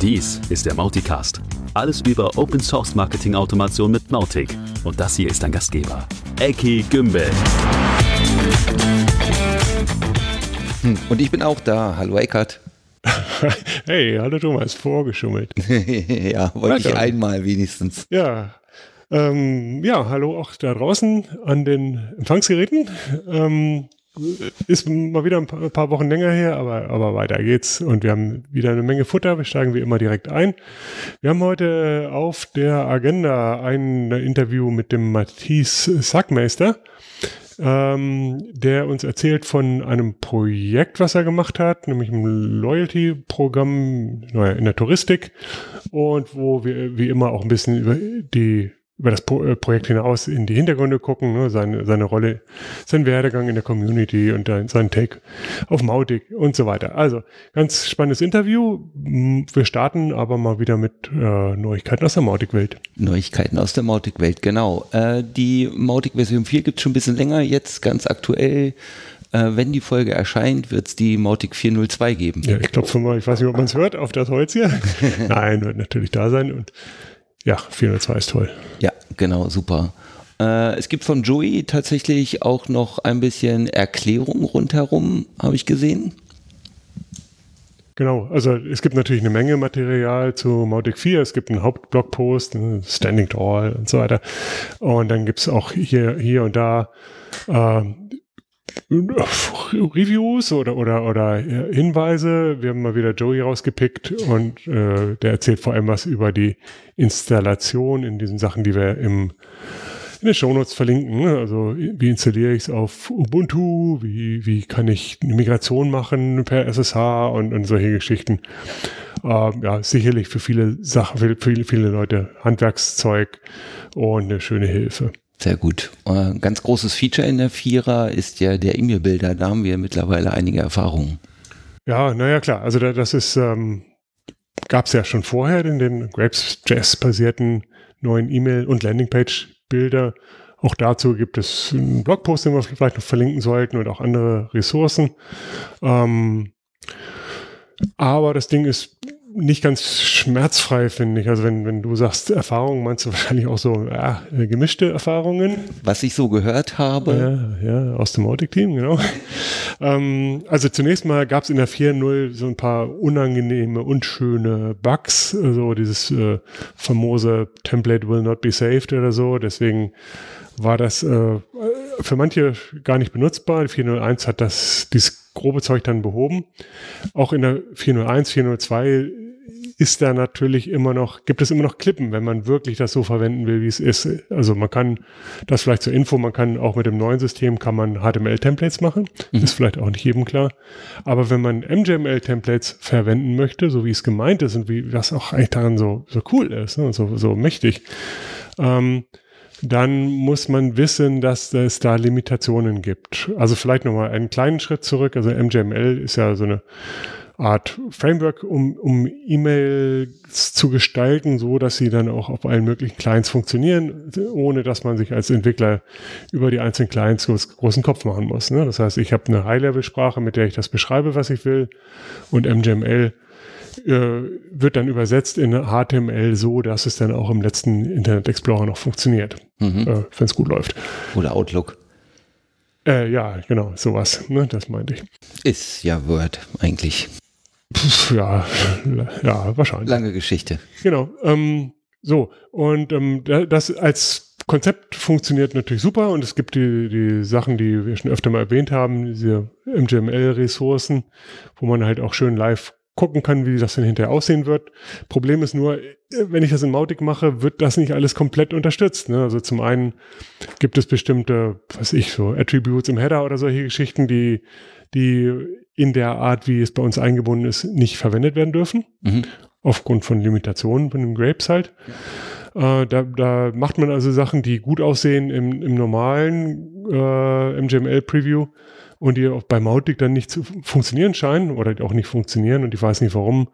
Dies ist der Mauticast. Alles über Open Source Marketing Automation mit Mautic. Und das hier ist dein Gastgeber, Eki Gümbel. Hm, Und ich bin auch da. Hallo Eckart. Hey, hallo Thomas, vorgeschummelt. ja, wollte ich einmal wenigstens. Ja, ähm, ja, hallo auch da draußen an den Empfangsgeräten. Ähm, ist mal wieder ein paar, Wochen länger her, aber, aber weiter geht's. Und wir haben wieder eine Menge Futter. Wir steigen wie immer direkt ein. Wir haben heute auf der Agenda ein Interview mit dem Matthias Sackmeister, ähm, der uns erzählt von einem Projekt, was er gemacht hat, nämlich ein Loyalty-Programm naja, in der Touristik und wo wir wie immer auch ein bisschen über die über das äh, Projekt hinaus in die Hintergründe gucken, ne, seine, seine Rolle, sein Werdegang in der Community und dann sein Take auf Mautic und so weiter. Also, ganz spannendes Interview. Wir starten aber mal wieder mit äh, Neuigkeiten aus der Mautic-Welt. Neuigkeiten aus der Mautic-Welt, genau. Äh, die Mautic Version 4 gibt es schon ein bisschen länger, jetzt ganz aktuell. Äh, wenn die Folge erscheint, wird es die Mautic 402 geben. Ja, ich klopfe mal, ich weiß nicht, ob man es hört, auf das Holz hier. Nein, wird natürlich da sein und ja, 402 ist toll. Ja, genau, super. Äh, es gibt von Joey tatsächlich auch noch ein bisschen Erklärung rundherum, habe ich gesehen. Genau, also es gibt natürlich eine Menge Material zu Mautic 4. Es gibt einen Hauptblogpost, einen Standing Tall und so weiter. Und dann gibt es auch hier, hier und da ähm, Reviews oder, oder, oder Hinweise. Wir haben mal wieder Joey rausgepickt und äh, der erzählt vor allem was über die Installation in diesen Sachen, die wir im in den Shownotes verlinken. ne? Also wie installiere ich es auf Ubuntu, wie, wie kann ich eine Migration machen per SSH und, und solche Geschichten. Ähm, ja, sicherlich für viele Sachen, für viele, viele Leute Handwerkszeug und eine schöne Hilfe. Sehr gut. Äh, ganz großes Feature in der Vierer ist ja der E-Mail-Bilder. Da haben wir mittlerweile einige Erfahrungen. Ja, naja, klar. Also da, das ist, ähm, gab es ja schon vorher in den Grapes.js-basierten neuen E-Mail- und Landingpage-Bilder. Auch dazu gibt es einen Blogpost, den wir vielleicht noch verlinken sollten und auch andere Ressourcen. Ähm, aber das Ding ist nicht ganz schmerzfrei, finde ich. Also wenn, wenn du sagst Erfahrungen, meinst du wahrscheinlich auch so ja, gemischte Erfahrungen. Was ich so gehört habe, Ja, ja, aus dem Mautic-Team, genau. ähm, also zunächst mal gab es in der 4.0 so ein paar unangenehme, unschöne Bugs, so dieses äh, famose Template will not be saved oder so. Deswegen war das äh, für manche gar nicht benutzbar. Die 4.01 hat das dieses grobe Zeug dann behoben. Auch in der 4.01, 4.02 ist da natürlich immer noch, gibt es immer noch Klippen, wenn man wirklich das so verwenden will, wie es ist. Also man kann, das vielleicht zur Info, man kann auch mit dem neuen System kann man HTML-Templates machen. Ist vielleicht auch nicht jedem klar. Aber wenn man MJML-Templates verwenden möchte, so wie es gemeint ist und wie das auch eigentlich daran so, so cool ist, ne, so, so mächtig, ähm, dann muss man wissen, dass es da Limitationen gibt. Also vielleicht nochmal einen kleinen Schritt zurück. Also MJML ist ja so eine Art Framework, um, um E-Mails zu gestalten, so dass sie dann auch auf allen möglichen Clients funktionieren, ohne dass man sich als Entwickler über die einzelnen Clients groß, großen Kopf machen muss. Ne? Das heißt, ich habe eine High-Level-Sprache, mit der ich das beschreibe, was ich will, und MJML äh, wird dann übersetzt in HTML so, dass es dann auch im letzten Internet Explorer noch funktioniert, äh, wenn es gut läuft. oder Outlook, Äh, ja, genau, sowas, ne, das meinte ich. ist ja Word eigentlich. Pff, ja, ja, wahrscheinlich. Lange Geschichte. Genau. Ähm, so, und ähm, da- das als Konzept funktioniert natürlich super und es gibt die, die Sachen, die wir schon öfter mal erwähnt haben, diese MGML-Ressourcen, wo man halt auch schön live gucken kann, wie das dann hinterher aussehen wird. Problem ist nur, wenn ich das in Mautic mache, wird das nicht alles komplett unterstützt. Ne? Also zum einen gibt es bestimmte, was ich, so Attributes im Header oder solche Geschichten, die, die in der Art, wie es bei uns eingebunden ist, nicht verwendet werden dürfen Mhm. aufgrund von Limitationen von den Grapes halt. Äh, da, da macht man also Sachen, die gut aussehen im, im normalen äh, MGML-Preview und die auch bei Mautic dann nicht zu funktionieren scheinen oder die auch nicht funktionieren und ich weiß nicht warum.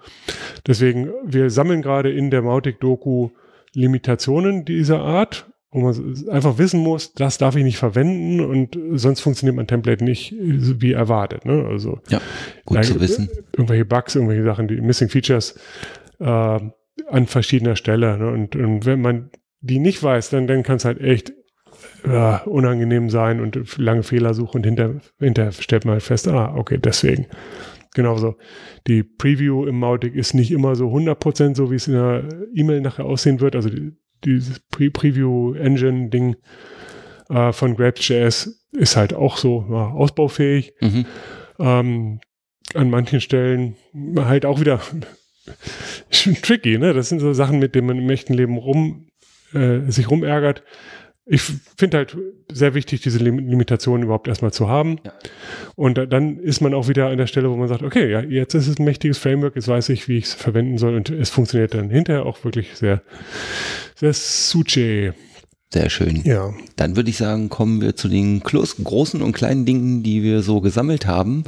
Deswegen, wir sammeln gerade in der Mautic-Doku Limitationen dieser Art, wo man einfach wissen muss, das darf ich nicht verwenden und sonst funktioniert mein Template nicht äh, wie erwartet. Ne? Also Ja, gut da zu wissen. Irgendwelche Bugs, irgendwelche Sachen, die Missing Features äh, an verschiedener Stelle. Ne? Und, und wenn man die nicht weiß, dann, dann kann es halt echt äh, unangenehm sein und lange Fehlersuche und hinter, hinter stellt man halt fest, ah, okay, deswegen. Genauso. Die Preview im Mautic ist nicht immer so 100% so, wie es in der E-Mail nachher aussehen wird. Also die, dieses Pre Preview-Engine-Ding äh, von Grapes.js ist halt auch so ja, ausbaufähig. Mhm. Ähm, an manchen Stellen halt auch wieder schon tricky, ne? Das sind so Sachen, mit denen man im echten Leben rum, äh, sich rumärgert. Ich finde halt sehr wichtig, diese Limitationen überhaupt erstmal zu haben. Ja. Und dann ist man auch wieder an der Stelle, wo man sagt, okay, ja, jetzt ist es ein mächtiges Framework, jetzt weiß ich, wie ich es verwenden soll und es funktioniert dann hinterher auch wirklich sehr, sehr suche. Sehr schön. Ja. Dann würde ich sagen, kommen wir zu den großen und kleinen Dingen, die wir so gesammelt haben.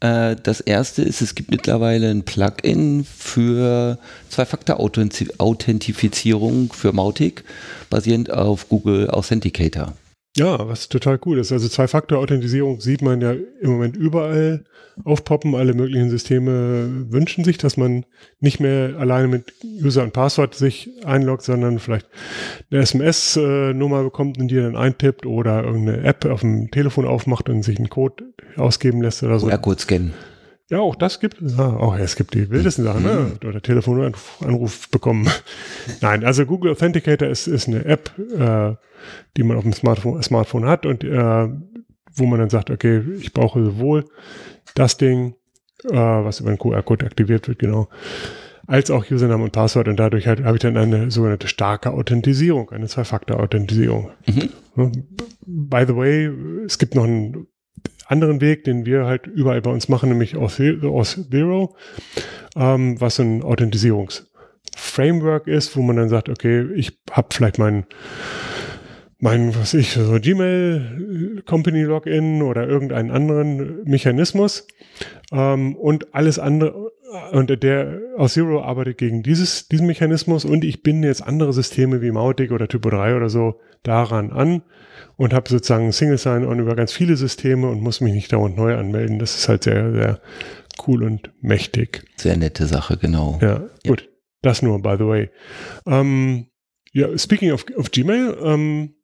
Äh, das erste ist, es gibt mittlerweile ein Plugin für Zwei-Faktor-Authentifizierung für Mautic, basierend auf Google Authenticator. Ja, was total cool ist. Also Zwei-Faktor-Authentisierung sieht man ja im Moment überall aufpoppen. Alle möglichen Systeme wünschen sich, dass man nicht mehr alleine mit User und Passwort sich einloggt, sondern vielleicht eine SMS-Nummer bekommt und die dann eintippt oder irgendeine App auf dem Telefon aufmacht und sich einen Code ausgeben lässt oder so. QR-Code scannen. Ja, auch das gibt es. Ah, auch es gibt die wildesten Sachen, ne? Mhm. Oder Telefonanruf bekommen. Nein, also Google Authenticator ist, ist eine App, äh, die man auf dem Smartphone, Smartphone hat und äh, wo man dann sagt, okay, ich brauche sowohl das Ding, äh, was über den QR-Code aktiviert wird, genau, als auch Username und Passwort und dadurch halt, habe ich dann eine sogenannte starke Authentisierung, eine Zwei-Faktor-Authentisierung. Mhm. By the way, es gibt noch einen anderen Weg, den wir halt überall bei uns machen, nämlich aus, Zero, ähm, was ein Authentisierungsframework ist, wo man dann sagt, okay, ich habe vielleicht meinen mein, was ich, so Gmail Company Login oder irgendeinen anderen Mechanismus ähm, und alles andere und der aus Zero arbeitet gegen dieses, diesen Mechanismus und ich binde jetzt andere Systeme wie Mautic oder Typo 3 oder so daran an und habe sozusagen Single Sign-On über ganz viele Systeme und muss mich nicht dauernd neu anmelden. Das ist halt sehr, sehr cool und mächtig. Sehr nette Sache, genau. Ja, ja. gut. Das nur, by the way. Ähm, ja, speaking of, of Gmail, ähm,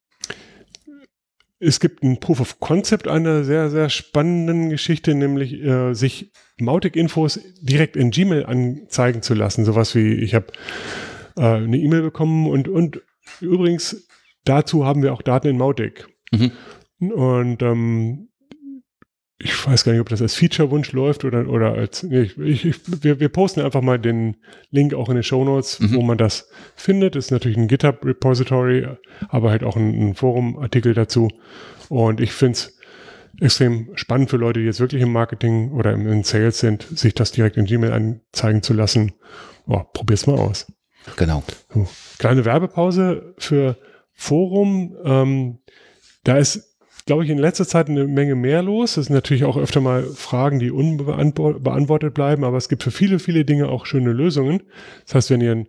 es gibt ein Proof of Concept einer sehr, sehr spannenden Geschichte, nämlich äh, sich Mautic-Infos direkt in Gmail anzeigen zu lassen. Sowas wie, ich habe äh, eine E-Mail bekommen und, und übrigens dazu haben wir auch Daten in Mautic. Mhm. Und ähm, ich weiß gar nicht, ob das als Feature-Wunsch läuft oder, oder als, nee, ich, ich, wir, wir posten einfach mal den Link auch in den Show Notes, mhm. wo man das findet. Ist natürlich ein GitHub-Repository, aber halt auch ein, ein Forum-Artikel dazu. Und ich finde es extrem spannend für Leute, die jetzt wirklich im Marketing oder im, in Sales sind, sich das direkt in Gmail anzeigen zu lassen. Oh, probier's mal aus. Genau. So, kleine Werbepause für Forum. Ähm, da ist, glaube ich, in letzter Zeit eine Menge mehr los. Es sind natürlich auch öfter mal Fragen, die unbeantwortet bleiben, aber es gibt für viele, viele Dinge auch schöne Lösungen. Das heißt, wenn ihr ein,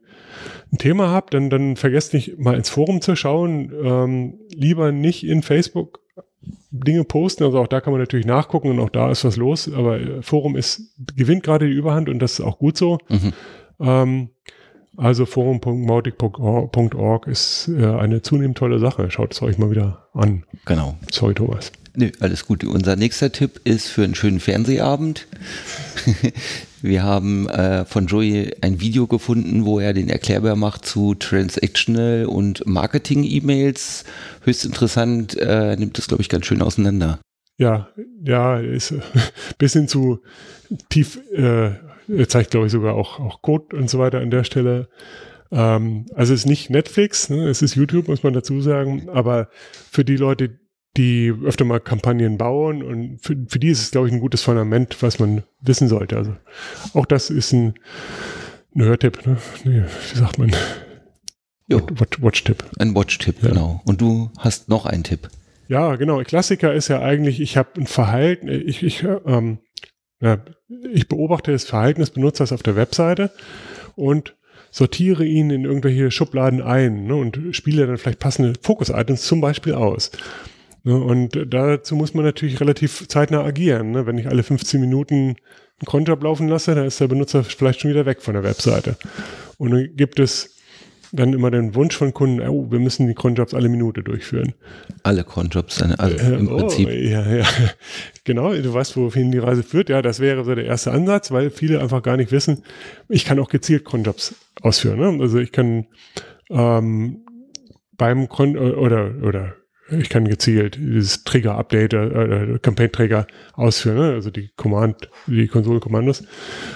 ein Thema habt, dann, dann vergesst nicht mal ins Forum zu schauen. Ähm, lieber nicht in Facebook Dinge posten. Also auch da kann man natürlich nachgucken und auch da ist was los. Aber Forum ist, gewinnt gerade die Überhand und das ist auch gut so. Mhm. Ähm, also forum.mautic.org ist äh, eine zunehmend tolle Sache. Schaut es euch mal wieder an. Genau. Sorry, Thomas. Nö, alles gut. Unser nächster Tipp ist für einen schönen Fernsehabend. Wir haben äh, von Joey ein Video gefunden, wo er den Erklärbär macht zu Transactional und Marketing-E-Mails. Höchst interessant, äh, nimmt das, glaube ich, ganz schön auseinander. Ja, ja, ist ein bisschen zu tief äh, er zeigt, glaube ich, sogar auch, auch Code und so weiter an der Stelle. Ähm, also es ist nicht Netflix, ne? es ist YouTube, muss man dazu sagen, aber für die Leute, die öfter mal Kampagnen bauen und für, für die ist es, glaube ich, ein gutes Fundament, was man wissen sollte. Also auch das ist ein, ein Hörtipp, ne? Nee, wie sagt man? Watch-Tipp. Ein Watch-Tipp, ja. genau. Und du hast noch einen Tipp. Ja, genau. Klassiker ist ja eigentlich, ich habe ein Verhalten, ich, ich ähm, ja, ich beobachte das Verhalten des Benutzers auf der Webseite und sortiere ihn in irgendwelche Schubladen ein ne, und spiele dann vielleicht passende Fokus-Items zum Beispiel aus. Ne, und dazu muss man natürlich relativ zeitnah agieren. Ne? Wenn ich alle 15 Minuten einen Cronjob laufen lasse, dann ist der Benutzer vielleicht schon wieder weg von der Webseite. Und dann gibt es dann immer den Wunsch von Kunden, oh, wir müssen die Cronjobs alle Minute durchführen. Alle Cronjobs, also im oh, Prinzip. Ja, ja. Genau, du weißt, wohin die Reise führt. Ja, das wäre so der erste Ansatz, weil viele einfach gar nicht wissen, ich kann auch gezielt Cronjobs ausführen. Ne? Also ich kann ähm, beim Cron oder, oder ich kann gezielt dieses Trigger-Update, äh, Campaign-Trigger ausführen, ne? also die Command, die Konsole-Kommandos.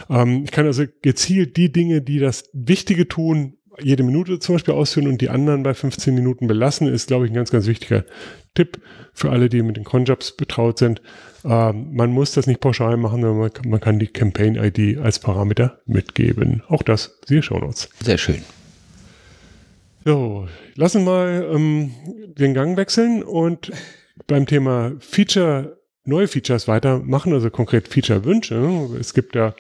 Ähm, ich kann also gezielt die Dinge, die das Wichtige tun, jede Minute zum Beispiel ausführen und die anderen bei 15 Minuten belassen, ist, glaube ich, ein ganz, ganz wichtiger Tipp für alle, die mit den Conjobs betraut sind. Ähm, man muss das nicht pauschal machen, sondern man, man kann die Campaign-ID als Parameter mitgeben. Auch das, siehe Shownotes. Sehr schön. So, lassen wir mal ähm, den Gang wechseln und beim Thema Feature, neue Features weitermachen, also konkret Feature-Wünsche. Es gibt ja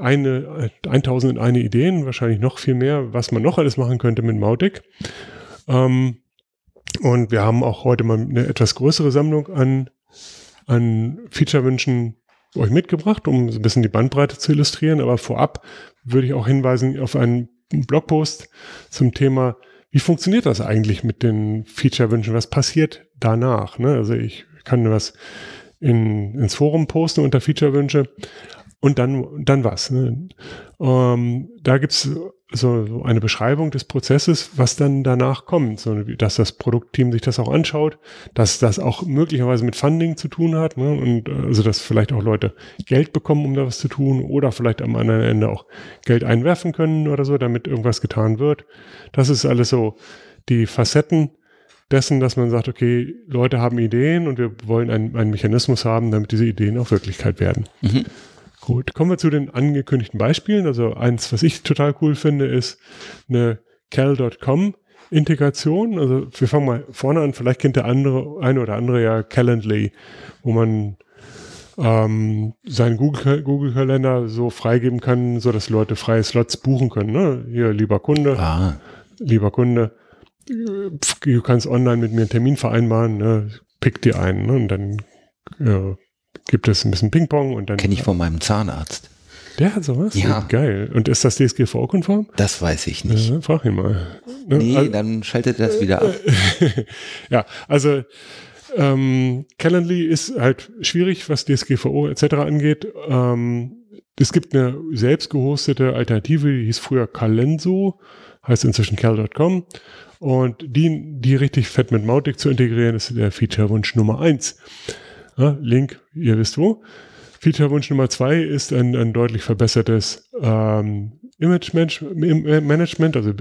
eine, 1001 Ideen, wahrscheinlich noch viel mehr, was man noch alles machen könnte mit Mautic. Ähm, und wir haben auch heute mal eine etwas größere Sammlung an, an Feature-Wünschen euch mitgebracht, um so ein bisschen die Bandbreite zu illustrieren. Aber vorab würde ich auch hinweisen auf einen Blogpost zum Thema, wie funktioniert das eigentlich mit den Feature-Wünschen? Was passiert danach? Ne? Also ich kann was in, ins Forum posten unter Feature-Wünsche und dann, dann was. Ne? Ähm, da gibt es so eine Beschreibung des Prozesses, was dann danach kommt, so, dass das Produktteam sich das auch anschaut, dass das auch möglicherweise mit Funding zu tun hat ne? und also dass vielleicht auch Leute Geld bekommen, um da was zu tun oder vielleicht am anderen Ende auch Geld einwerfen können oder so, damit irgendwas getan wird. Das ist alles so die Facetten dessen, dass man sagt, okay, Leute haben Ideen und wir wollen einen, einen Mechanismus haben, damit diese Ideen auch Wirklichkeit werden. Mhm. Gut, kommen wir zu den angekündigten Beispielen. Also eins, was ich total cool finde, ist eine Cal.com Integration. Also wir fangen mal vorne an. Vielleicht kennt der andere, eine oder andere ja Calendly, wo man ähm, seinen Google-Kalender Google so freigeben kann, so dass Leute freie Slots buchen können. Ne? Hier, lieber Kunde, ah. lieber Kunde, du kannst online mit mir einen Termin vereinbaren, ne? pick dir einen ne? und dann äh, gibt es ein bisschen Ping-Pong und dann. Kenne ich von meinem Zahnarzt. Der hat sowas? Ja. Geil. Und ist das DSGVO-konform? Das weiß ich nicht. Ja, frag ihn mal. Ne? Nee, also, dann schaltet er das wieder ab. ja, also ähm, Calendly ist halt schwierig, was DSGVO etc. angeht. Ähm, es gibt eine selbst gehostete Alternative, die hieß früher Calenso, heißt inzwischen cal.com. Und die, die richtig fett mit Mautic zu integrieren, ist der Feature-Wunsch Nummer eins. Ja, Link, ihr wisst wo. Feature-Wunsch Nummer zwei ist ein, ein deutlich verbessertes ähm, Image-Management, also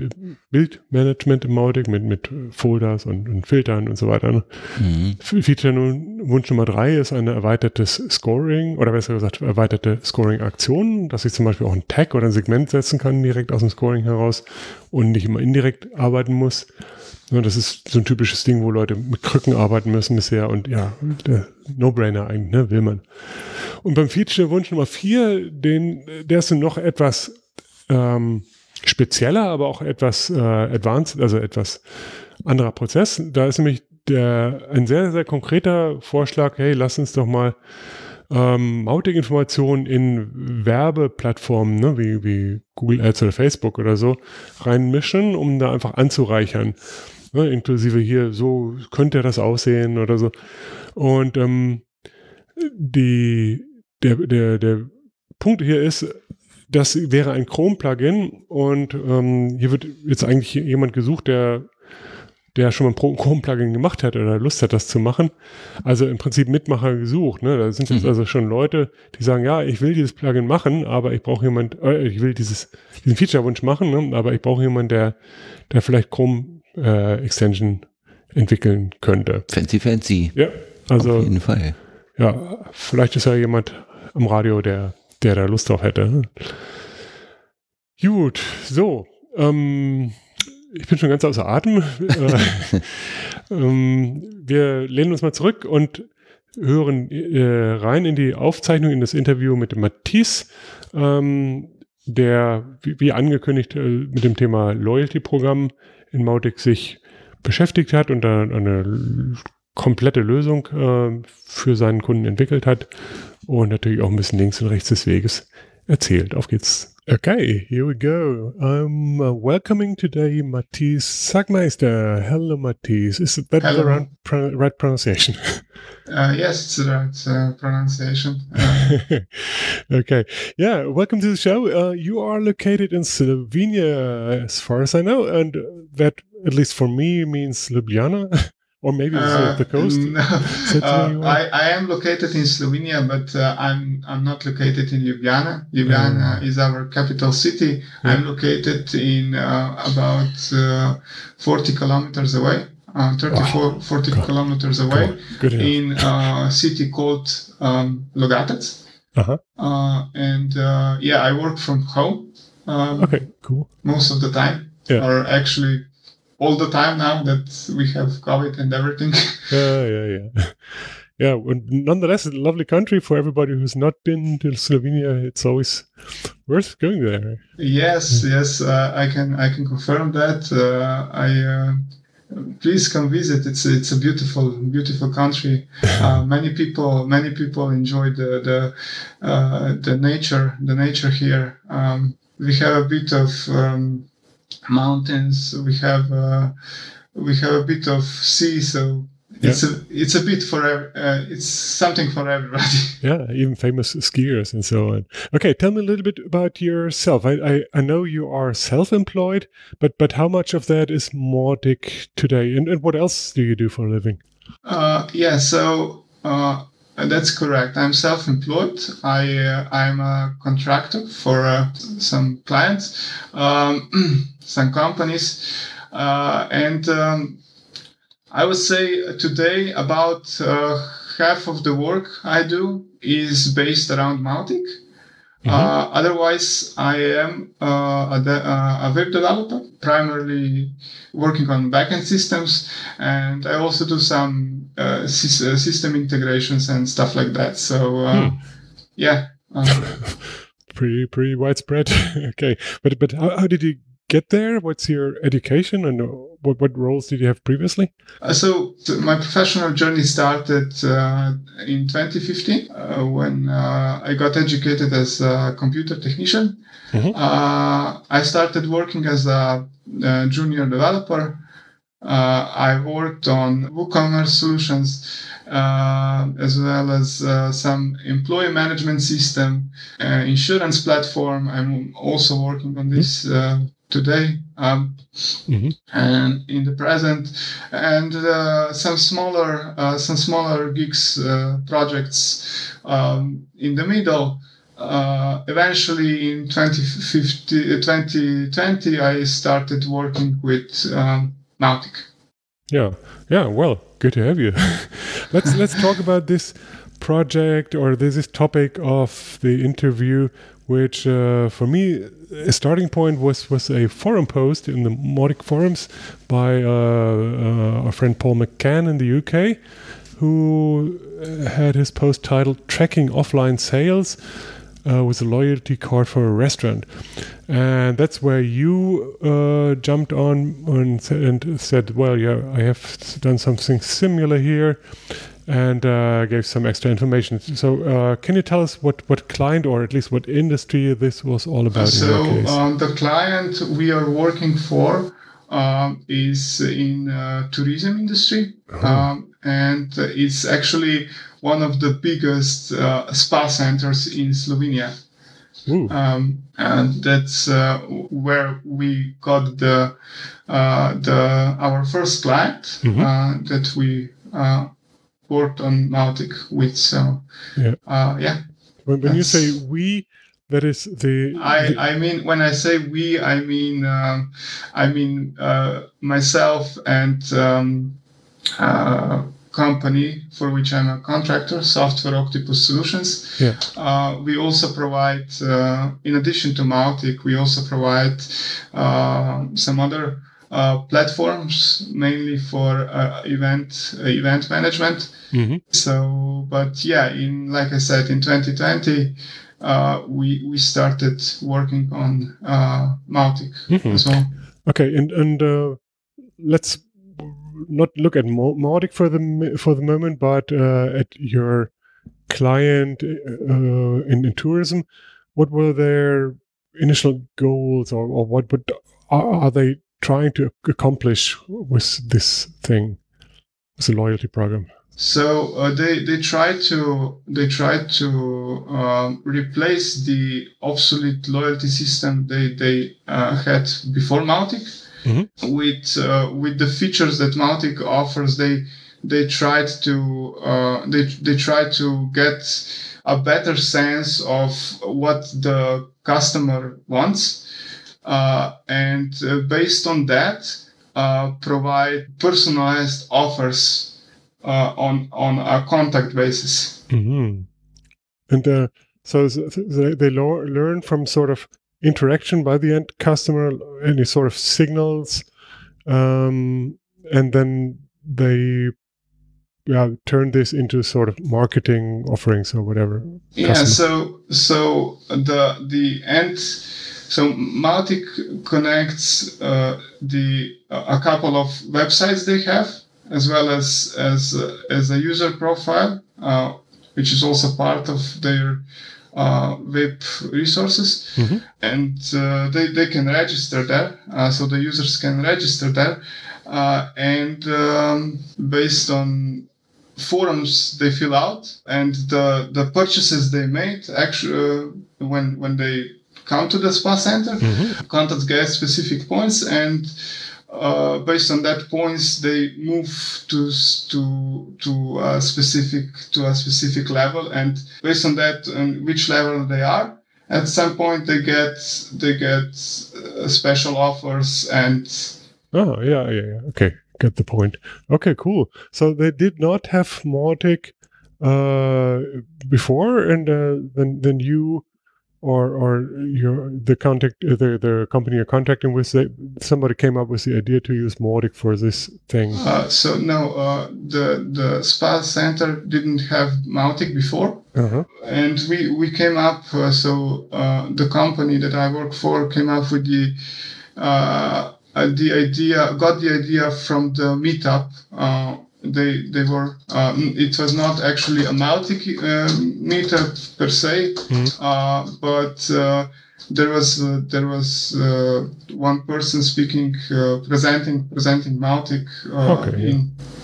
Bildmanagement im Mautic mit, mit Folders und, und Filtern und so weiter. Ne? Mhm. Feature-Wunsch Nummer drei ist ein erweitertes Scoring oder besser gesagt erweiterte Scoring-Aktionen, dass ich zum Beispiel auch ein Tag oder ein Segment setzen kann direkt aus dem Scoring heraus und nicht immer indirekt arbeiten muss. Das ist so ein typisches Ding, wo Leute mit Krücken arbeiten müssen bisher und ja, No-Brainer eigentlich, ne, will man. Und beim Feature-Wunsch Nummer vier, den, der ist noch etwas ähm, spezieller, aber auch etwas äh, advanced, also etwas anderer Prozess. Da ist nämlich der, ein sehr, sehr konkreter Vorschlag, hey, lass uns doch mal ähm, Mautic-Informationen in Werbeplattformen, ne, wie, wie Google Ads oder Facebook oder so, reinmischen, um da einfach anzureichern ne, inklusive hier, so könnte das aussehen oder so. Und ähm, die, der, der, der Punkt hier ist, das wäre ein Chrome-Plugin und ähm, hier wird jetzt eigentlich jemand gesucht, der der schon mal ein Chrome-Plugin gemacht hat oder Lust hat, das zu machen. Also im Prinzip Mitmacher gesucht. Ne? Da sind jetzt mhm. also schon Leute, die sagen, ja, ich will dieses Plugin machen, aber ich brauche jemand, äh, ich will dieses, diesen Feature-Wunsch machen, ne? aber ich brauche jemanden, der, der vielleicht Chrome äh, Extension entwickeln könnte. Fancy, fancy. Ja, also. Auf jeden Fall. Ja, vielleicht ist ja jemand am Radio, der, der da Lust drauf hätte. Gut, so. Ähm, ich bin schon ganz außer Atem. Äh, ähm, wir lehnen uns mal zurück und hören äh, rein in die Aufzeichnung, in das Interview mit Matisse, ähm, der, wie, wie angekündigt, äh, mit dem Thema Loyalty-Programm in Mautic sich beschäftigt hat und da eine komplette Lösung äh, für seinen Kunden entwickelt hat und natürlich auch ein bisschen links und rechts des Weges erzählt. Auf geht's. Okay, here we go. I'm uh, welcoming today Matthias Zagmajster. Hello, Matthias. Is that Hello. the right, pro right pronunciation? Uh, yes, it's the right uh, pronunciation. Uh, okay, yeah. Welcome to the show. Uh, you are located in Slovenia, as far as I know, and that, at least for me, means Ljubljana. or maybe uh, the coast. No. Uh, I, I am located in Slovenia, but uh, I'm I'm not located in Ljubljana. Ljubljana mm. is our capital city. Yeah. I'm located in uh, about uh, 40 kilometers away. Uh, 34, wow. 40 God. kilometers away in a city called um, Logatec. Uh-huh. and yeah, I work from home. Um, okay, cool. Most of the time, yeah. or actually all the time now that we have COVID and everything. yeah, yeah, yeah. Yeah, nonetheless, it's a lovely country for everybody who's not been to Slovenia. It's always worth going there. Yes, yes, uh, I can I can confirm that. Uh, I uh, please come visit. It's it's a beautiful beautiful country. Uh, many people many people enjoy the the uh, the nature the nature here. Um, we have a bit of um, mountains. We have uh, we have a bit of sea, so it's a it's a bit for uh, it's something for everybody. Yeah, even famous skiers and so on. Okay, tell me a little bit about yourself. I I, I know you are self-employed, but but how much of that is Mautic today, and, and what else do you do for a living? Uh, yeah, so. Uh, that's correct. I'm self-employed. I uh, I'm a contractor for uh, some clients. Um, some companies. Uh, and um, I would say today about uh, half of the work I do is based around Mautic. Mm-hmm. Uh, otherwise, I am uh, a, de- uh, a, web developer, primarily working on backend systems, and I also do some uh, system integrations and stuff like that. So, hmm. yeah, pretty pretty widespread. okay, but but how, how did you get there? What's your education and what, what roles did you have previously? Uh, so, my professional journey started uh, in 2015 uh, when uh, I got educated as a computer technician. Mm-hmm. Uh, I started working as a, a junior developer. Uh, I worked on WooCommerce solutions. Uh, as well as uh, some employee management system, uh, insurance platform. I'm also working on this today um, mm-hmm. and in the present and uh, some smaller uh, some smaller gigs uh, projects um, in the middle uh, eventually in 2050, 2020 i started working with um, Mautic. yeah yeah well good to have you let's let's talk about this project or this, this topic of the interview which uh, for me a starting point was was a forum post in the Mautic forums by uh, uh, our friend Paul McCann in the UK, who uh, had his post titled "Tracking Offline Sales." Uh, with a loyalty card for a restaurant, and that's where you uh, jumped on and, and, said, "Well, yeah, I have done something similar here and uh, gave some extra information. So, uh, can you tell us what, what client or at least what industry this was all about? So, um, the client we are working for um, is in uh, tourism industry, oh. um, and it's actually one of the biggest uh, spa centers in Slovenia. Um, and that's uh, where we got the uh, the our first client mm-hmm. that we worked on Mautic with. So yeah, uh, yeah. When, when you say we, that is the, I, the... I mean when I say we, I mean um, I mean uh, myself and um, uh, company for which I'm a contractor, Software Octopus Solutions. Yeah. Uh, we also provide, uh, in addition to Mautic, we also provide uh, some other platforms mainly for uh, event uh, event management. Mm-hmm. So, but yeah, in like I said, in 2020, uh, we we started working on uh, Mautic mm-hmm. as well. Okay, and and uh, let's not look at Mautic for the for the moment, but uh, at your client uh, in, in, tourism. What were their initial goals, or, or what would are, are they trying to accomplish with this thing, with the loyalty program? So uh, they they try to they try to um, replace the obsolete loyalty system they they uh, had before Mautic mm-hmm. with uh, with the features that Mautic offers. They they tried to uh, they they tried to get a better sense of what the customer wants, and uh, based on that, provide personalized offers uh, on on a contact basis. Mm-hmm. And uh, so they, they learn from sort of interaction by the end customer, any sort of signals, um, and then they yeah turn this into sort of marketing offerings or whatever. Yeah. So so the the end. So Mautic connects uh, the a couple of websites they have as well as as uh, as a user profile, uh, which is also part of their uh, web resources, mm-hmm. and uh, they they can register there. Uh, so the users can register there, uh, and um, based on forums they fill out and the the purchases they made actually when when they come to the spa center, mm-hmm. contacts get specific points and uh, based on that points they move to to to a specific to a specific level. And based on that which level they are at some point they get they get uh, special offers and oh yeah yeah yeah. Okay get the point. Okay cool. So they did not have Mautic uh before and uh, then then you or or your the contact the the company you're contacting with they, somebody came up with the idea to use Mautic for this thing. Uh, so no, uh, the the spa center didn't have Mautic before, uh-huh. and we we came up. Uh, so uh, the company that I work for came up with the. Uh, the idea got the idea from the meetup uh, they they were uh, it was not actually a Mautic uh, meetup per se, mm-hmm. uh, but uh, there was uh, there was uh, one person speaking presenting presenting Mautic okay, in yeah.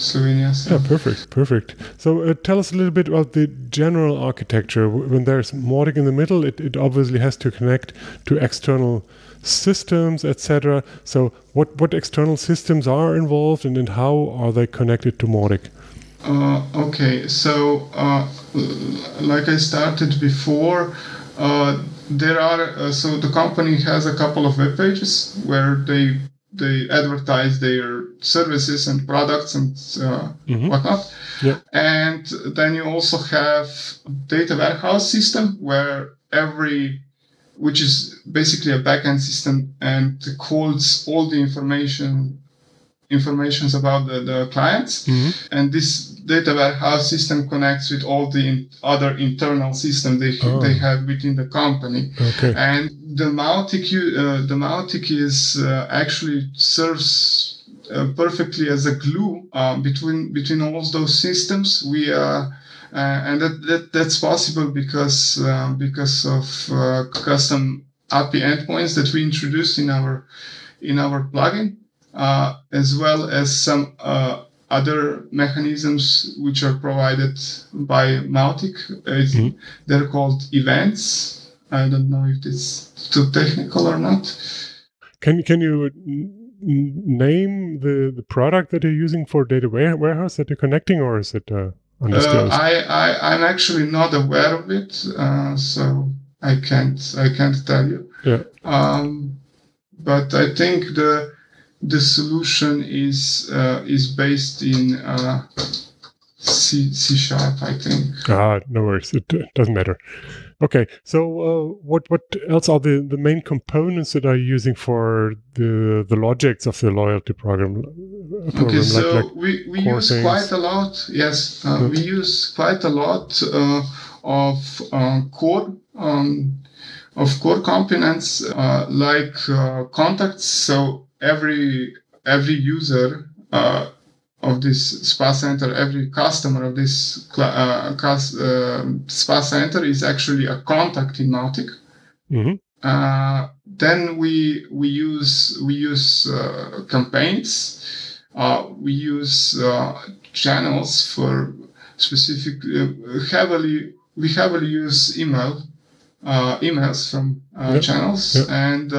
Slovenia. So. Yeah, perfect, perfect. So tell us a little bit about the general architecture. When there's Mautic in the middle, it, it obviously has to connect to external systems, etc. So, what what external systems are involved, and then how are they connected to Mautic? Uh, okay, so uh, like I started before, uh, there are uh, so the company has a couple of web pages where they they advertise their services and products and uh, mm-hmm. whatnot. And then you also have data warehouse system where every which is basically a backend system and holds all the information informations about the, the clients mm-hmm. and this data warehouse system connects with all the in, other internal systems they, oh. they have within the company okay. and the Mautic uh, the Mautic is uh, actually serves uh, perfectly as a glue uh, between between all those systems we uh, uh, and that, that that's possible because because of uh, custom API endpoints that we introduced in our in our plugin, as well as some other mechanisms which are provided by Mautic. Mm-hmm. They're called events. I don't know if it's too technical or not. Can can you name the, the product that you're using for data warehouse that you're connecting, or is it? Uh uh, I, I I'm actually not aware of it, uh, so I can't I can't tell you. Yeah. Um, but I think the the solution is uh, is based in uh, C C sharp. I think. Ah, no worries. It doesn't matter. Okay, so uh, what what else are the, the main components that are using for the the logics of the loyalty program? Uh, program okay, so like, like we, we use things? quite a lot. Yes, uh, we use quite a lot uh, of uh, core um, of core components uh, like contacts. So every every user uh, of this spa center, every customer of this uh, uh, spa center is actually a contact in Mautic. Mm-hmm. Uh, then we we use we use uh, campaigns. Uh, we use uh, channels for specific heavily. We heavily use email emails from yep. channels yep. and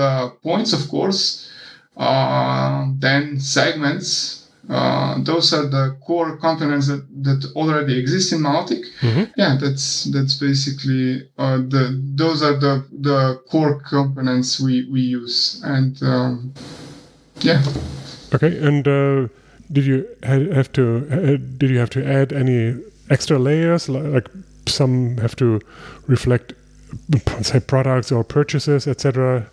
points, of course. Then segments uh, those are the core components that, that already exist in Mautic. Mm-hmm. Yeah, that's that's basically uh, the those are the the core components we we use, and um, yeah. Okay, and uh, did you have to uh, did you have to add any extra layers like some have to reflect say products or purchases, etc.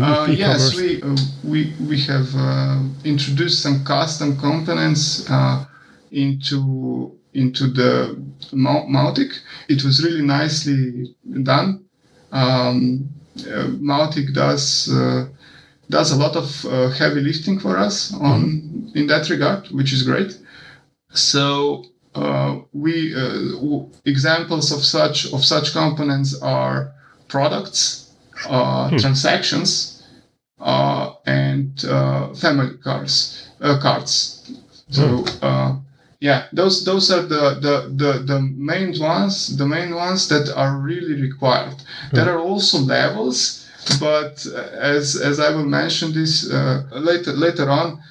Uh, yes, we, uh, we, we have uh, introduced some custom components uh, into into the Mautic. It was really nicely done. Um, uh, Mautic does uh, does a lot of heavy lifting for us on mm-hmm. in that regard, which is great. So we examples of such of such components are products hmm. transactions uh, and uh, family cards cards. So hmm. yeah, those those are the, the the the main ones, the main ones that are really required. Hmm. There are also levels, but as as I will mention this later later on,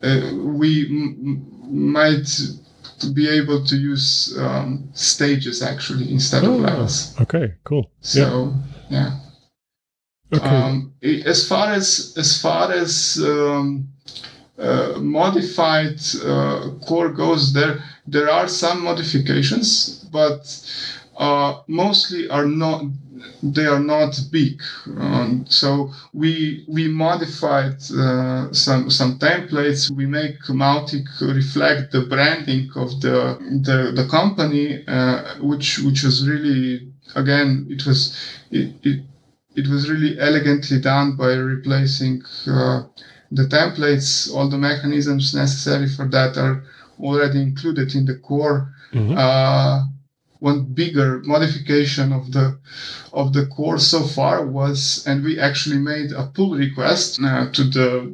we m- might be able to use um, stages actually instead oh, of levels. Okay, cool. So yeah. yeah. Okay. Um, as far as as far as um, uh, modified uh, core goes, there there are some modifications, but uh, mostly are not they are not big. Um, so we we modified uh, some some templates. We make Mautic reflect the branding of the the, the company, uh, which which was really again it was it, it, it was really elegantly done by replacing uh, the templates. All the mechanisms necessary for that are already included in the core. Mm-hmm uh, one bigger modification of the of the course so far was, and we actually made a pull request uh, to the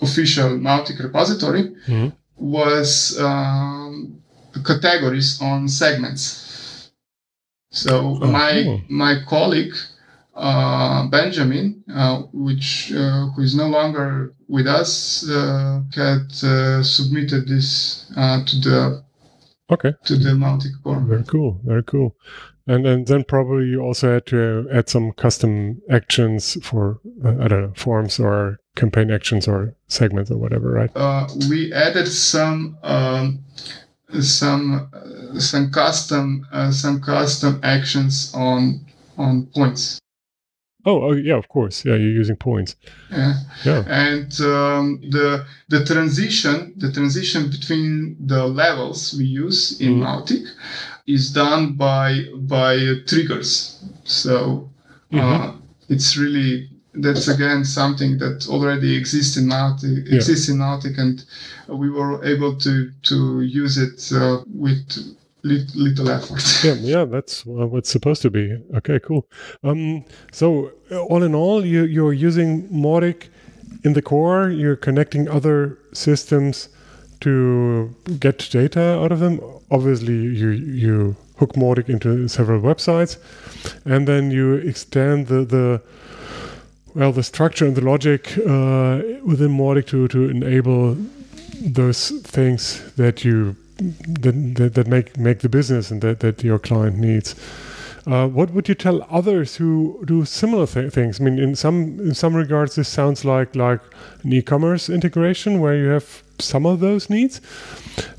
official Mautic repository, mm-hmm. was um, categories on segments. So oh, my cool. my colleague uh, Benjamin, uh, which uh, who is no longer with us, uh, had uh, submitted this uh, to the Okay. To the Mautic core. Very cool. Very cool. And and then probably you also had to add some custom actions for uh, I don't know forms or campaign actions or segments or whatever, right? Uh, we added some um, some uh, some custom uh, some custom actions on on points. Oh, oh, yeah, of course. Yeah, you're using points. Yeah. Yeah. And um, the the transition, the transition between the levels we use in mm-hmm. Mautic is done by by triggers. So uh, mm-hmm. it's really that's again something that already exists in Mautic, exists yeah. in Mautic, and we were able to to use it uh, with little effort. yeah, yeah, that's what's supposed to be. Okay, cool. Um, so uh, all in all, you you're using Mautic in the core. You're connecting other systems to get data out of them. Obviously, you you hook Mautic into several websites, and then you extend the the well the structure and the logic uh, within Mautic to to enable those things that you that, that, that make make the business and that, that your client needs. Uh, what would you tell others who do similar th- things? I mean, in some in some regards, this sounds like like an e-commerce integration where you have some of those needs,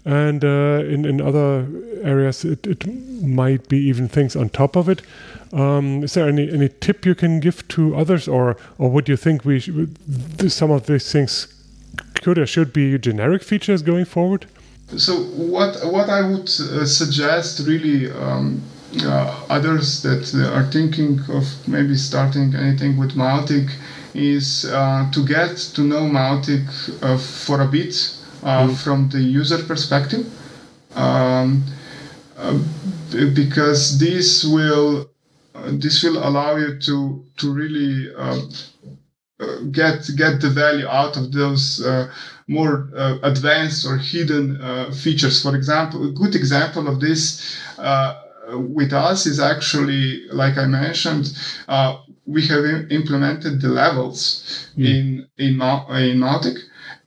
and uh, in in other areas, it, it might be even things on top of it. Um, is there any any tip you can give to others, or or would you think we should, some of these things could or should be generic features going forward? So what what I would uh, suggest really um, uh, others that are thinking of maybe starting anything with Mautic is uh, to get to know Mautic uh, for a bit mm. from the user perspective. Um, because this will this will allow you to to really get get the value out of those uh, more uh, advanced or hidden uh, features. For example, a good example of this with us is actually, like I mentioned, we have implemented the levels mm. in in in Mautic,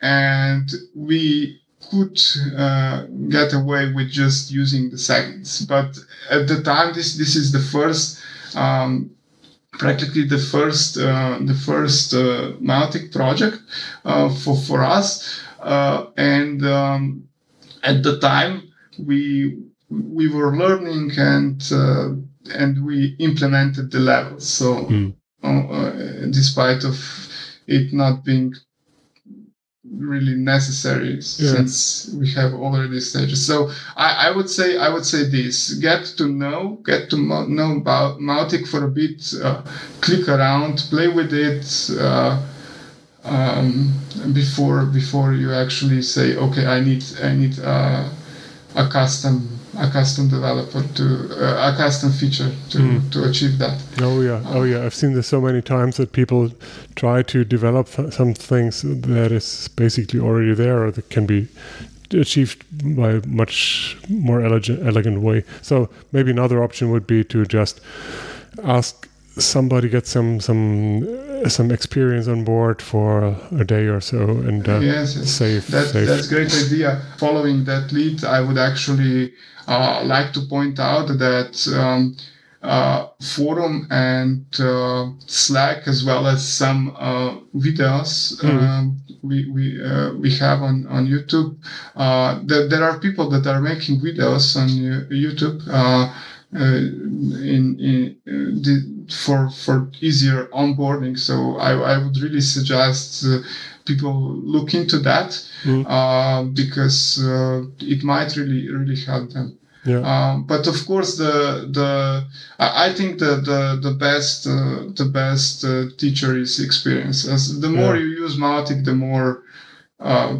and we could uh, get away with just using the segments. But at the time, this this is the first. Um, practically the first uh, the first uh, Mautic project uh, for for us, uh, and um, at the time we we were learning and uh, and we implemented the levels. So mm. despite of it not being really necessary yeah. since we have already stages. So I, I, would say I would say this: get to know, get to know about Mautic for a bit, uh, click around, play with it. Uh, um, before before you actually say okay I need I need uh, a custom a custom developer to uh, a custom feature to, mm. to achieve that. Oh yeah, oh yeah. I've seen this so many times that people try to develop some things that is basically already there or that can be achieved by a much more elegant, elegant way. So maybe another option would be to just ask somebody get some some some experience on board for a day or so and uh, yes, save, that, save. That's great idea. Following that lead, I would actually uh, like to point out that um, uh, forum and uh, Slack, as well as some uh, videos mm-hmm. we we uh, we have on on YouTube. Uh, there, there are people that are making videos on YouTube in in the, for for easier onboarding. So I, I would really suggest people look into that mm. uh, because uh, it might really really help them. Yeah. Um, but of course, the the I think the the the best uh, the best uh, teacher is experience. As the more yeah. you use Mautic, the more uh,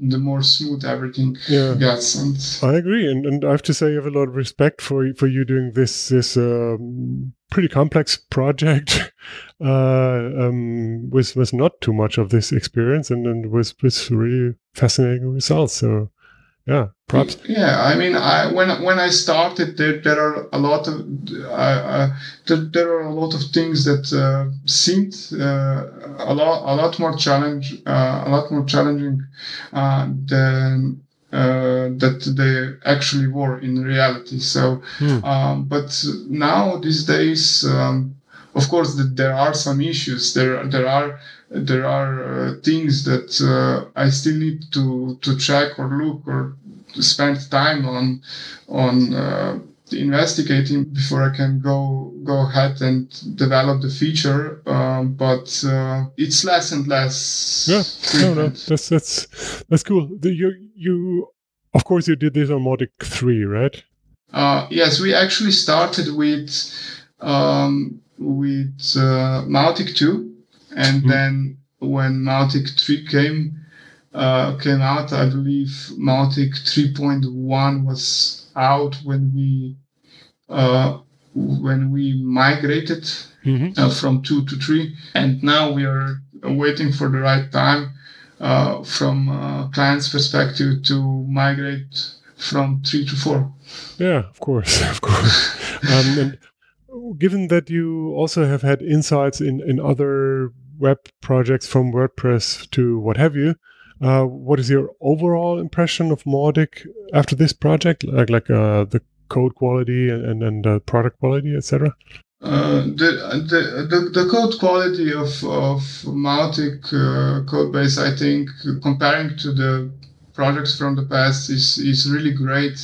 the more smooth everything yeah. gets. And I agree, and and I have to say, I have a lot of respect for for you doing this this um, pretty complex project uh, um, with with not too much of this experience, and and with with really fascinating results. So yeah yeah i mean i when when i started there there are a lot of uh, uh, there, there are a lot of things that uh, seemed uh, a lot a lot more challenge uh, a lot more challenging uh, than that they actually were in reality. So hmm. um, but now these days um, of course there are some issues. There there are there are uh, things that uh, I still need to to check or look or spend time on on uh, investigating before I can go go ahead and develop the feature. Um, but uh, it's less and less. Yeah, no, no, that's that's that's cool. The, you you of course you did this on Mautic three, right? Uh, yes, we actually started with um, with uh, Mautic two and mm-hmm. then when Mautic 3 came uh, came out, I believe Mautic 3.1 was out when we uh, when we migrated mm-hmm. uh, from two to three, and now we are waiting for the right time uh, from uh, client's perspective to migrate from three to four. Yeah, of course, of course. um, and given that you also have had insights in, in other web projects from WordPress to what have you, uh, what is your overall impression of Mautic after this project, like like uh, the code quality and and uh, product quality, etc.? Uh, the, the, the, the code quality of, of Mautic uh, code base, I think, comparing to the projects from the past, is, is really great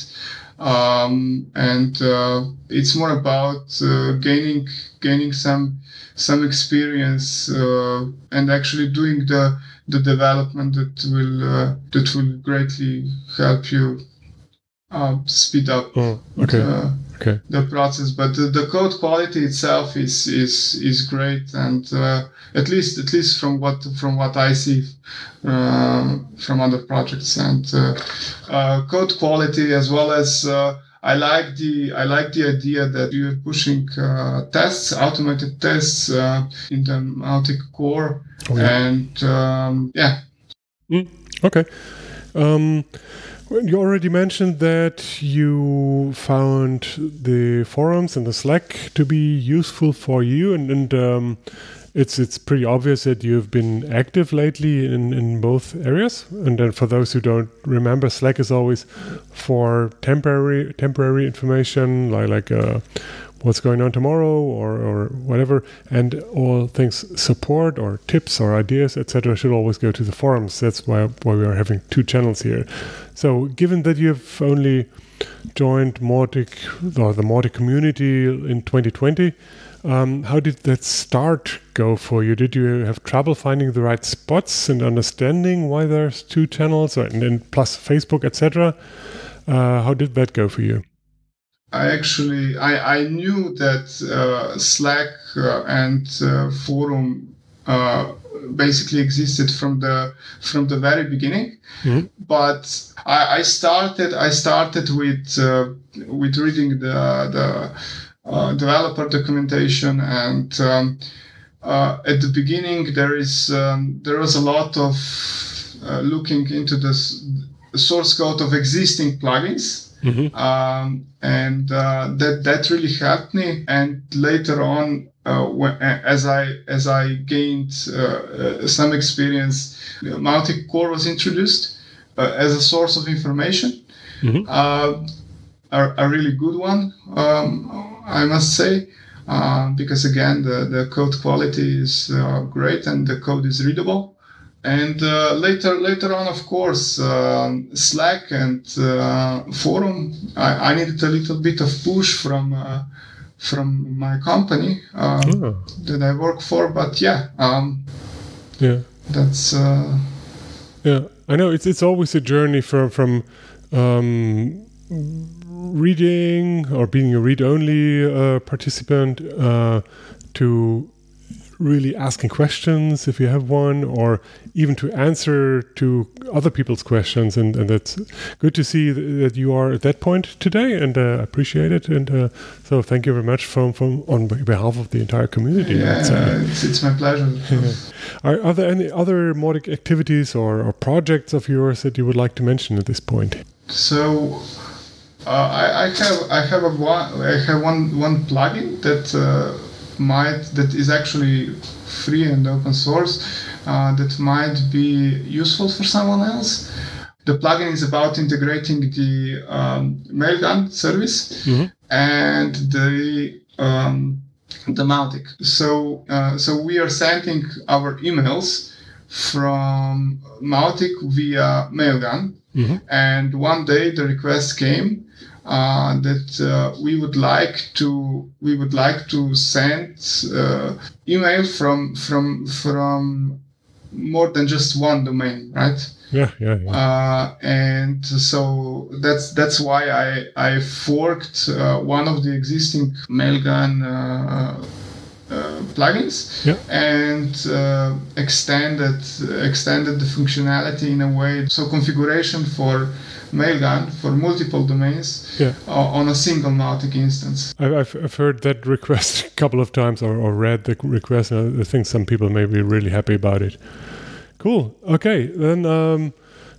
um, and uh, it's more about uh, gaining gaining some some experience and actually doing the the development that will uh, that will greatly help you uh, speed up oh, okay. okay. the process. But the, the, code quality itself is is is great, and uh, at least at least from what from what I see uh, from other projects, and uh, uh code quality as well as uh, I like the I like the idea that you're pushing uh, tests, automated tests in the Mautic core, oh, yeah. and um, yeah. Mm, okay. Um, you already mentioned that you found the forums and the Slack to be useful for you, and, and um, it's it's pretty obvious that you've been active lately in, in both areas. And then for those who don't remember, Slack is always for temporary temporary information, like like uh, what's going on tomorrow or, or whatever. And all things support or tips or ideas, etc., should always go to the forums. That's why, why we are having two channels here. So, given that you've only joined Mautic or the Mautic community in 2020, um, how did that start go for you? Did you have trouble finding the right spots and understanding why there's two channels, and, and plus Facebook, etc.? Uh, how did that go for you? I actually I, I knew that uh, Slack uh, and uh, forum uh, basically existed from the from the very beginning, mm-hmm. but I, I, started I started with uh, with reading the the developer documentation and um, at the beginning there is um, there was a lot of looking into the source code of existing plugins Mm-hmm. Um, and uh, that that really helped me. And later on, uh, when, as I as I gained uh, uh some experience, Mautic Core was introduced uh, as a source of information. Mm-hmm. Uh, a, a, really good one, um, I must say. because again, the, the code quality is great and the code is readable and uh, later later on of course um, slack and uh, forum I, I, needed a little bit of push from uh, from my company oh. that i work for but yeah um, yeah that's uh, yeah i know it's it's always a journey from from um, reading or being a read-only uh, participant uh, to really asking questions if you have one, or even to answer to other people's questions. And, and that's good to see that you are at that point today, and uh, appreciate it. And uh, so, thank you very much from, from on behalf of the entire community. Yeah, it's, it's, my pleasure. Yeah. Are, are there any other Mautic activities or, or projects of yours that you would like to mention at this point? So. Uh, I, I, have I have a one I have one one plugin that uh, might that is actually free and open source uh, that might be useful for someone else. The plugin is about integrating the um, Mailgun service mm-hmm. and the um, the Mautic. So uh, so we are sending our emails from Mautic via Mailgun, mm-hmm. and one day the request came uh, that uh, we would like to we would like to send uh, email from from from more than just one domain, right? Yeah, yeah, yeah. Uh, and so that's that's why I I forked uh, one of the existing Mailgun uh, uh, plugins yeah. and uh, extended extended the functionality in a way so configuration for Mailgun for multiple domains yeah. on a single Mautic instance. I've, I've heard that request a couple of times or, or read the request, and I think some people may be really happy about it. Cool. Okay, then. Um,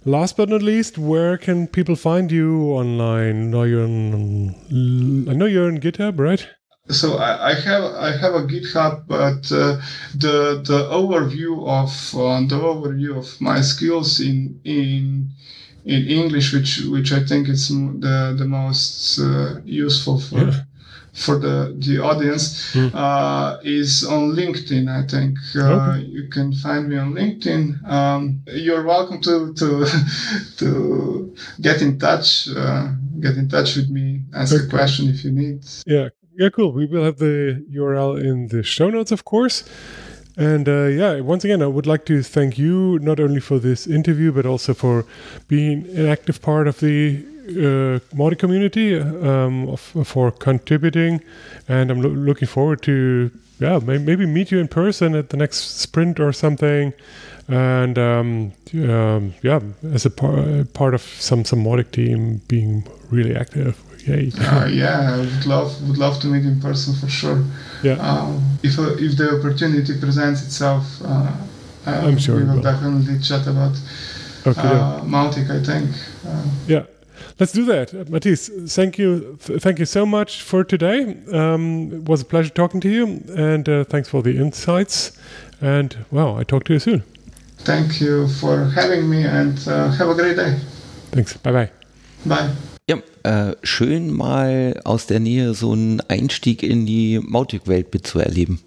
last but not least, where can people find you online? Are you on, I know you're on GitHub, right? So I, I have I have a GitHub, but uh, the the overview of uh, the overview of my skills in in in English, which which I think is the the most uh, useful for yeah. for the the audience, mm. uh, is on LinkedIn. I think uh, okay. you can find me on LinkedIn. Um, you're welcome to to to get in touch. Uh, get in touch with me. Ask okay. a question if you need. Yeah, yeah, cool. We will have the URL in the show notes, of course. And uh, yeah, once again, I would like to thank you not only for this interview, but also for being an active part of the uh, Mautic community, um, of, for contributing. And I'm lo- looking forward to, yeah, may- maybe meet you in person at the next sprint or something. And um, um, yeah, as a par- part of some some Mautic team being really active. Yay. Uh, yeah, I would love would love to meet in person for sure. Yeah. Um, if uh, if the opportunity presents itself, uh, uh, I'm sure we will will. definitely chat about Okay. yeah. uh, Mautic. I think. Yeah, let's do that. Uh, Matic, thank you, thank you so much for today. Um, it was a pleasure talking to you, and uh, thanks for the insights. And well, I talk to you soon. thank you for having me, and uh, have a great day. Thanks. Bye bye. Bye. Ja, äh, schön mal aus der Nähe so einen Einstieg in die Mautic-Welt mitzuerleben.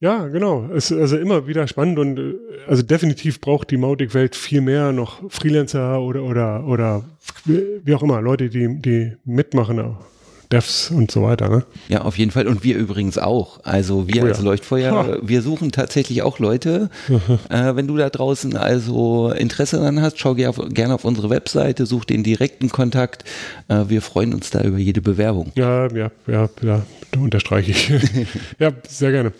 Ja, genau. Es ist also immer wieder spannend und äh, also definitiv braucht die Mautic-Welt viel mehr noch Freelancer oder oder oder wie auch immer Leute, die die mitmachen, auch Devs und so weiter. Ne? Ja, auf jeden Fall. Und wir übrigens auch. Also wir Oh ja. als Leuchtfeuer, Ha. wir suchen tatsächlich auch Leute. äh, wenn du da draußen also Interesse daran hast, schau ger gerne auf unsere Webseite, such den direkten Kontakt. Äh, wir freuen uns da über jede Bewerbung. Ja, ja, ja, ja, unterstreiche ich. ja, sehr gerne.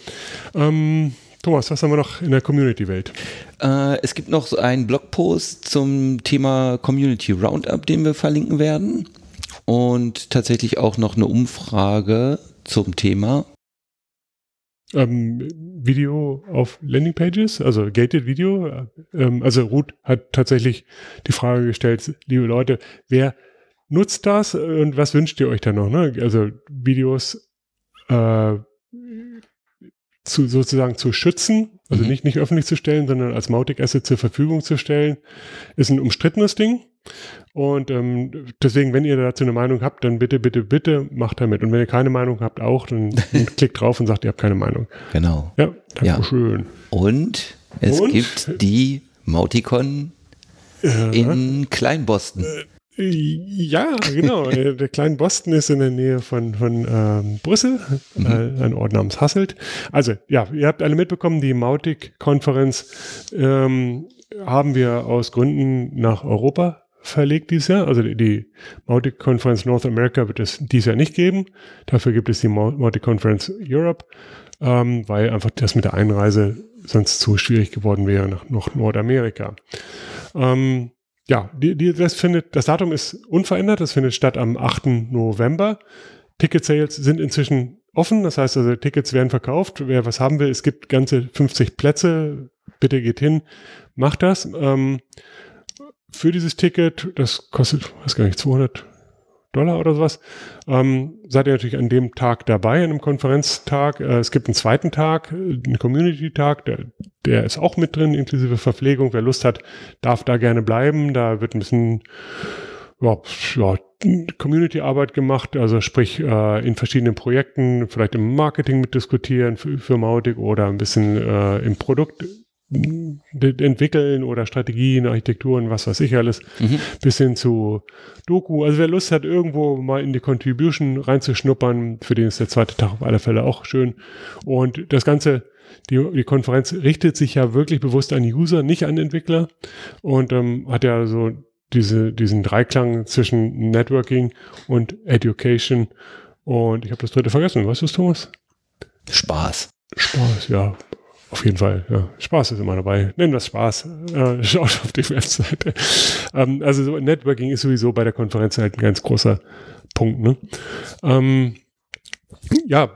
Ähm, Thomas, was haben wir noch in der Community-Welt? Äh, es gibt noch so einen Blogpost zum Thema Community Roundup, den wir verlinken werden. Und tatsächlich auch noch eine Umfrage zum Thema. Ähm, Video auf Landingpages, also gated Video. Ähm, also Ruth hat tatsächlich die Frage gestellt, liebe Leute, wer nutzt das und was wünscht ihr euch da noch? Ne? Also Videos äh, zu, sozusagen zu schützen, also Mhm. nicht, nicht öffentlich zu stellen, sondern als Mautic Asset zur Verfügung zu stellen, ist ein umstrittenes Ding. Und ähm, deswegen, wenn ihr dazu eine Meinung habt, dann bitte, bitte, bitte macht damit. Und wenn ihr keine Meinung habt, auch, dann, klickt drauf und sagt, ihr habt keine Meinung. Genau. Ja, danke schön. Und es Und? gibt die Mauticon in Kleinboston. Ja, genau. Der kleine Boston ist in der Nähe von, von ähm, Brüssel, äh, ein Ort namens Hasselt. Also, ja, ihr habt alle mitbekommen, die Mautic-Konferenz ähm, haben wir aus Gründen nach Europa verlegt dieses Jahr. Also die, die Mautic-Konferenz North America wird es dieses Jahr nicht geben. Dafür gibt es die Mau- Mautic-Konferenz Europe, ähm, weil einfach das mit der Einreise sonst zu schwierig geworden wäre nach, nach Nordamerika. Ähm, ja, die, die, das findet, das Datum ist unverändert, das findet statt am 8. November. Ticket Sales sind inzwischen offen, das heißt also Tickets werden verkauft. Wer was haben will, es gibt ganze 50 Plätze. Bitte geht hin, macht das. Ähm, für dieses Ticket, das kostet, weiß gar nicht, 200 Dollar oder sowas, ähm, seid ihr natürlich an dem Tag dabei, an einem Konferenztag. Äh, es gibt einen zweiten Tag, äh, einen Community-Tag, der, der ist auch mit drin, inklusive Verpflegung. Wer Lust hat, darf da gerne bleiben. Da wird ein bisschen ja, ja, Community-Arbeit gemacht, also sprich äh, in verschiedenen Projekten, vielleicht im Marketing mitdiskutieren für, für Mautic oder ein bisschen äh, im Produkt entwickeln oder Strategien, Architekturen, was weiß ich alles, bis hin zu Doku. Also wer Lust hat, irgendwo mal in die Contribution reinzuschnuppern, für den ist der zweite Tag auf alle Fälle auch schön. Und das Ganze, die, die Konferenz richtet sich ja wirklich bewusst an User, nicht an Entwickler und ähm, hat ja so diese, diesen Dreiklang zwischen Networking und Education. Und ich habe das dritte vergessen. Weißt du es, Thomas? Spaß. Spaß, ja. Auf jeden Fall, ja. Spaß ist immer dabei. Nennen es Spaß. Äh, schaut auf die Webseite. ähm, also so Networking ist sowieso bei der Konferenz halt ein ganz großer Punkt. Ne? Ähm, ja,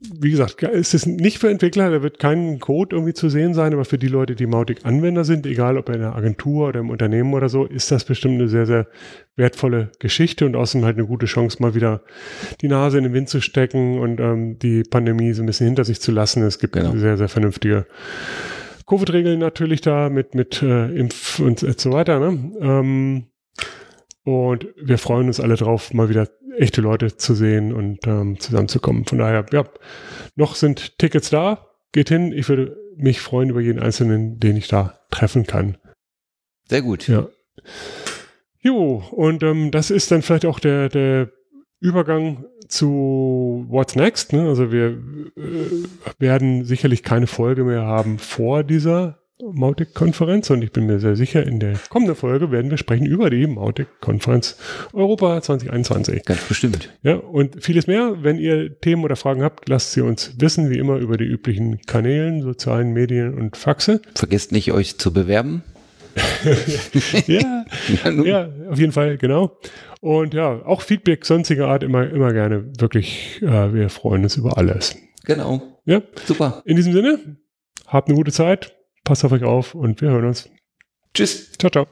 wie gesagt, es ist nicht für Entwickler, da wird kein Code irgendwie zu sehen sein, aber für die Leute, die Mautic-Anwender sind, egal ob in einer Agentur oder im Unternehmen oder so, ist das bestimmt eine sehr, sehr wertvolle Geschichte und außerdem halt eine gute Chance, mal wieder die Nase in den Wind zu stecken und ähm, die Pandemie so ein bisschen hinter sich zu lassen. Es gibt Genau. sehr, sehr vernünftige Covid-Regeln natürlich da mit, mit äh, Impf und so weiter. Ne? Ähm, und wir freuen uns alle drauf, mal wieder echte Leute zu sehen und ähm, zusammenzukommen. Von daher, ja, noch sind Tickets da. Geht hin. Ich würde mich freuen über jeden Einzelnen, den ich da treffen kann. Sehr gut. Ja. Jo, und ähm, das ist dann vielleicht auch der, der Übergang zu What's Next. Ne? Also wir äh, werden sicherlich keine Folge mehr haben vor dieser Mautic-Konferenz und ich bin mir sehr sicher, in der kommenden Folge werden wir sprechen über die Mautic-Konferenz Europa 2021. Ganz bestimmt. Ja, und vieles mehr. Wenn ihr Themen oder Fragen habt, lasst sie uns wissen, wie immer über die üblichen Kanälen, sozialen Medien und Faxe. Vergesst nicht, euch zu bewerben. ja, ja, ja, auf jeden Fall, genau. Und ja, auch Feedback sonstiger Art immer, immer gerne. Wirklich, äh, wir freuen uns über alles. Genau. Ja, Super. in diesem Sinne, habt eine gute Zeit, Passt auf euch auf und wir hören uns. Tschüss. Ciao, ciao.